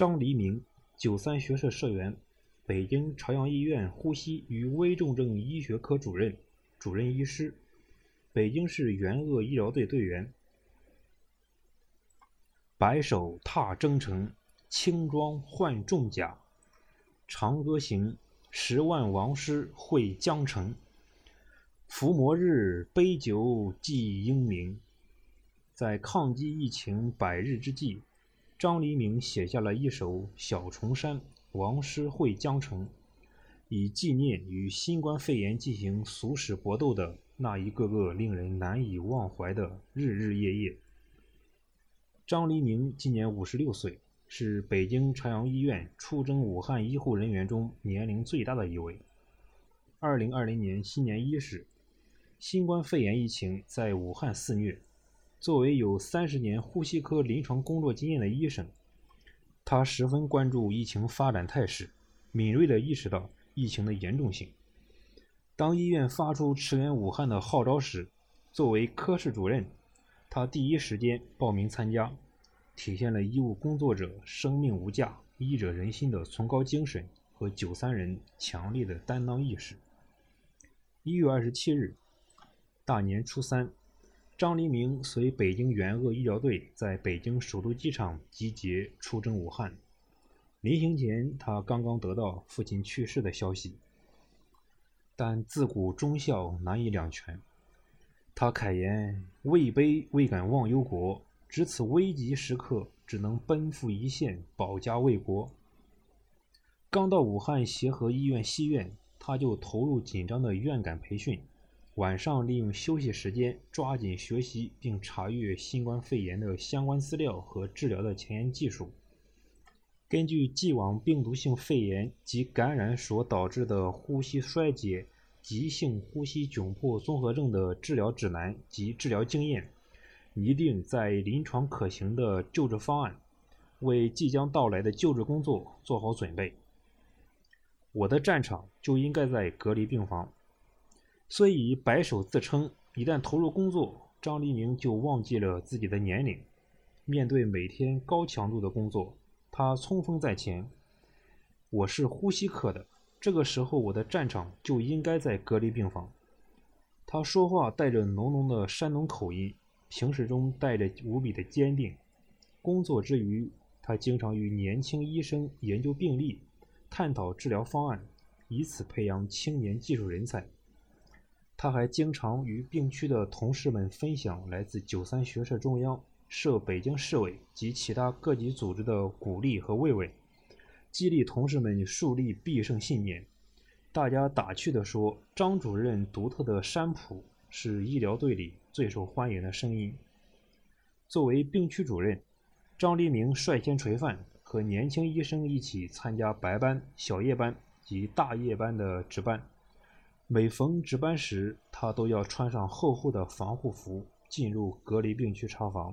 张黎明，九三学社社员，北京朝阳医院呼吸与危重症医学科主任、主任医师，北京市援鄂医疗队队员。白首踏征程，轻装换重甲。长歌行，十万王师会江城。伏魔日，杯酒祭英名。在抗击疫情百日之际，张黎明写下了一首《小重山王师会江城》，以纪念与新冠肺炎进行殊死搏斗的那一个个令人难以忘怀的日日夜夜。张黎明今年五十六岁，是北京朝阳医院出征武汉医护人员中年龄最大的一位。二零二零年新年伊始，新冠肺炎疫情在武汉肆虐。作为有三十年呼吸科临床工作经验的医生，他十分关注疫情发展态势，敏锐地意识到疫情的严重性。当医院发出驰援武汉的号召时，作为科室主任。他第一时间报名参加，体现了医务工作者生命无价、医者仁心的崇高精神和九三人强烈的担当意识。一月二十七日，大年初三，张黎明随北京援鄂医疗队在北京首都机场集结出征武汉。临行前，他刚刚得到父亲去世的消息，但自古忠孝难以两全。他慨言：“位卑未敢忘忧国，值此危急时刻，只能奔赴一线，保家卫国。”刚到武汉协和医院西院，他就投入紧张的院感培训，晚上利用休息时间抓紧学习并查阅新冠肺炎的相关资料和治疗的前沿技术。根据既往病毒性肺炎及感染所导致的呼吸衰竭。急性呼吸窘迫综合症的治疗指南及治疗经验，拟定在临床可行的救治方案，为即将到来的救治工作做好准备。我的战场就应该在隔离病房。所以白手自称，一旦投入工作，张黎明就忘记了自己的年龄。面对每天高强度的工作，他冲锋在前。我是呼吸科的。这个时候，我的战场就应该在隔离病房。他说话带着浓浓的山东口音，平时中带着无比的坚定。工作之余，他经常与年轻医生研究病例，探讨治疗方案，以此培养青年技术人才。他还经常与病区的同事们分享来自九三学社中央、设北京市委及其他各级组织的鼓励和慰问。激励同事们树立必胜信念。大家打趣地说：“张主任独特的山普是医疗队里最受欢迎的声音。”作为病区主任，张黎明率先垂范，和年轻医生一起参加白班、小夜班及大夜班的值班。每逢值班时，他都要穿上厚厚的防护服，进入隔离病区查房。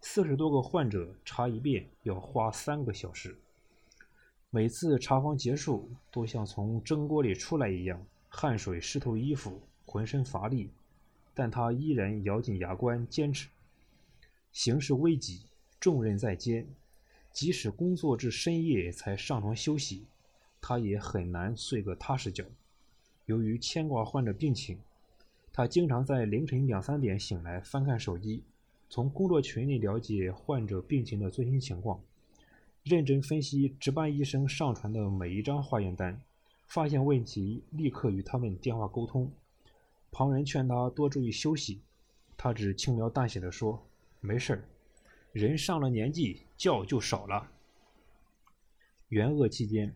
四十多个患者查一遍要花三个小时。每次查房结束，都像从蒸锅里出来一样，汗水湿透衣服，浑身乏力，但他依然咬紧牙关坚持。形势危急，重任在肩，即使工作至深夜才上床休息，他也很难睡个踏实觉。由于牵挂患者病情，他经常在凌晨两三点醒来，翻看手机，从工作群里了解患者病情的最新情况。认真分析值班医生上传的每一张化验单，发现问题立刻与他们电话沟通。旁人劝他多注意休息，他只轻描淡写的说：“没事儿，人上了年纪，觉就少了。”援鄂期间，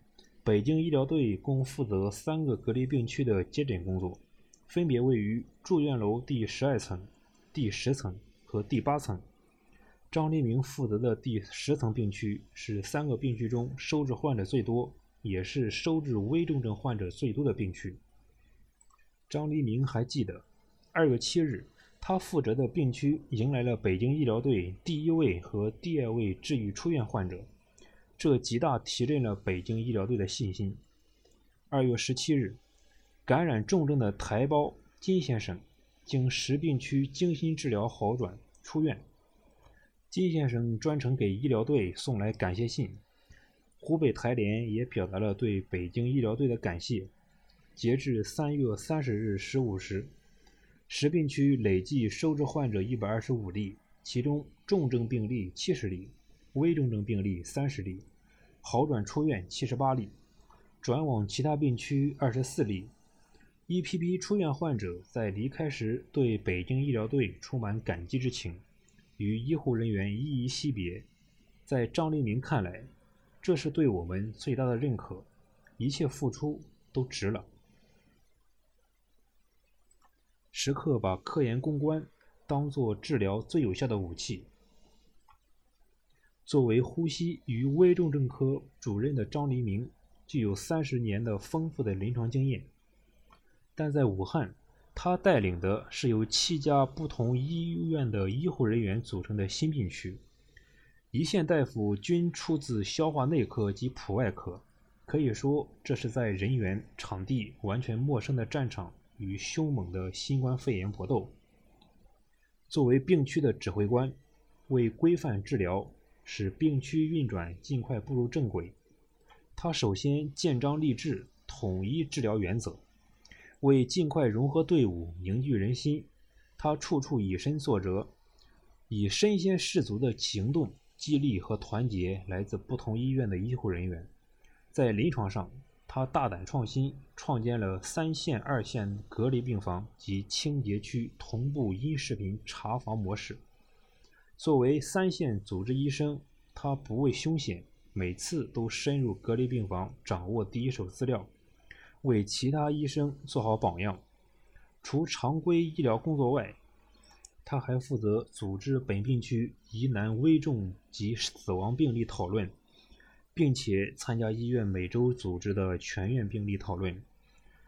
北京医疗队共负责三个隔离病区的接诊工作，分别位于住院楼第十二层、第十层和第八层。张黎明负责的第十层病区是三个病区中收治患者最多，也是收治危重症患者最多的病区。张黎明还记得，二月七日，他负责的病区迎来了北京医疗队第一位和第二位治愈出院患者，这极大提振了北京医疗队的信心。二月十七日，感染重症的台胞金先生经十病区精心治疗好转出院。金先生专程给医疗队送来感谢信，湖北台联也表达了对北京医疗队的感谢。截至三月三十日十五时，实病区累计收治患者一百二十五例，其中重症病例七十例，危重症病例三十例，好转出院七十八例，转往其他病区二十四例。一批批出院患者在离开时对北京医疗队充满感激之情，与医护人员依依惜别。在张黎明看来，这是对我们最大的认可，一切付出都值了。时刻把科研攻关当作治疗最有效的武器。作为呼吸与危重症科主任的张黎明，具有三十年的丰富的临床经验。但在武汉，他带领的是由七家不同医院的医护人员组成的新病区，一线大夫均出自消化内科及普外科，可以说这是在人员、场地完全陌生的战场与凶猛的新冠肺炎搏斗。作为病区的指挥官，为规范治疗，使病区运转尽快步入正轨，他首先建章立制，统一治疗原则。为尽快融合队伍、凝聚人心，他处处以身作则，以身先士卒的行动激励和团结来自不同医院的医护人员。在临床上，他大胆创新，创建了三线、二线隔离病房及清洁区同步音视频查房模式。作为三线组织医生，他不畏凶险，每次都深入隔离病房，掌握第一手资料。为其他医生做好榜样。除常规医疗工作外，他还负责组织本病区疑难危重及死亡病例讨论，并且参加医院每周组织的全院病例讨论。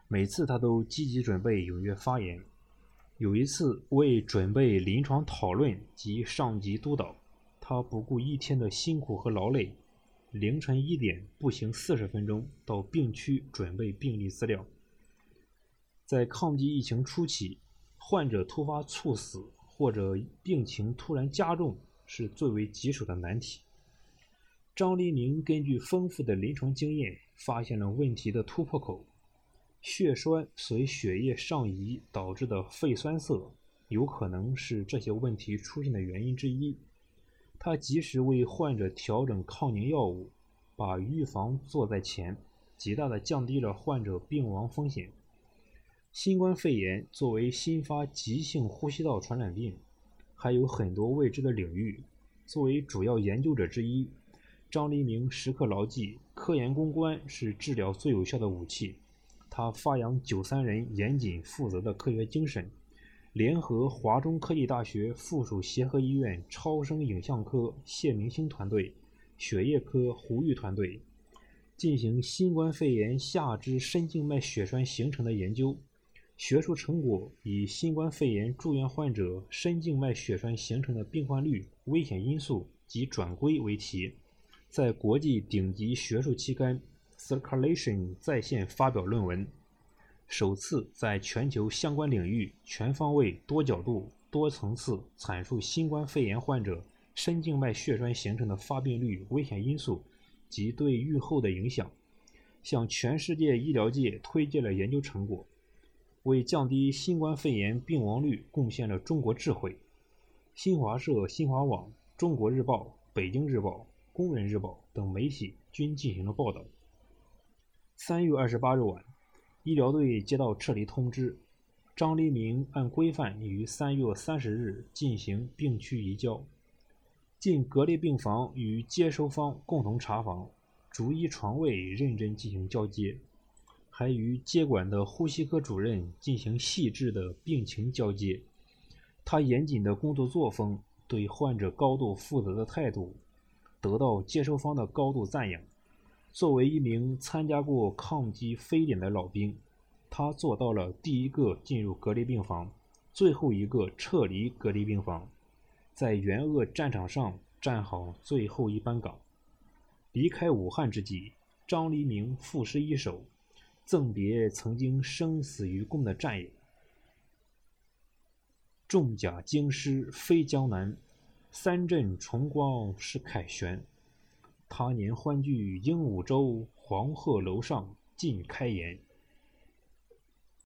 每次他都积极准备，踊跃发言。有一次，为准备临床讨论及上级督导，他不顾一天的辛苦和劳累。凌晨一点步行四十分钟到病区准备病历资料。在抗击疫情初期，患者突发猝死或者病情突然加重是最为棘手的难题。张黎明根据丰富的临床经验，发现了问题的突破口：血栓随血液上移导致的肺栓塞，有可能是这些问题出现的原因之一。他及时为患者调整抗凝药物，把预防做在前，极大的降低了患者病亡风险。新冠肺炎作为新发急性呼吸道传染病，还有很多未知的领域。作为主要研究者之一，张黎明时刻牢记科研攻关是治疗最有效的武器。他发扬九三人严谨负责的科学精神。联合华中科技大学附属协和医院超声影像科谢明星团队、血液科胡玉团队，进行新冠肺炎下肢深静脉血栓形成的研究。学术成果以新冠肺炎住院患者深静脉血栓形成的病患率、危险因素及转归为题，在国际顶级学术期刊《Circulation》在线发表论文。首次在全球相关领域全方位、多角度、多层次阐述新冠肺炎患者深静脉血栓形成的发病率、危险因素及对预后的影响，向全世界医疗界推介了研究成果，为降低新冠肺炎病亡率贡献了中国智慧。新华社、新华网、中国日报、北京日报、工人日报等媒体均进行了报道。三月二十八日晚。医疗队接到撤离通知，张黎明按规范于三月三十日进行病区移交，进隔离病房与接收方共同查房，逐一床位认真进行交接，还与接管的呼吸科主任进行细致的病情交接。他严谨的工作作风，对患者高度负责的态度，得到接收方的高度赞扬。作为一名参加过抗击非典的老兵，他做到了第一个进入隔离病房，最后一个撤离隔离病房，在援鄂战场上站好最后一班岗。离开武汉之际，张黎明赋诗一首，赠别曾经生死与共的战友：“重甲京师飞江南，三镇重光是凯旋。”他年欢聚鹦鹉洲，黄鹤楼上尽开颜。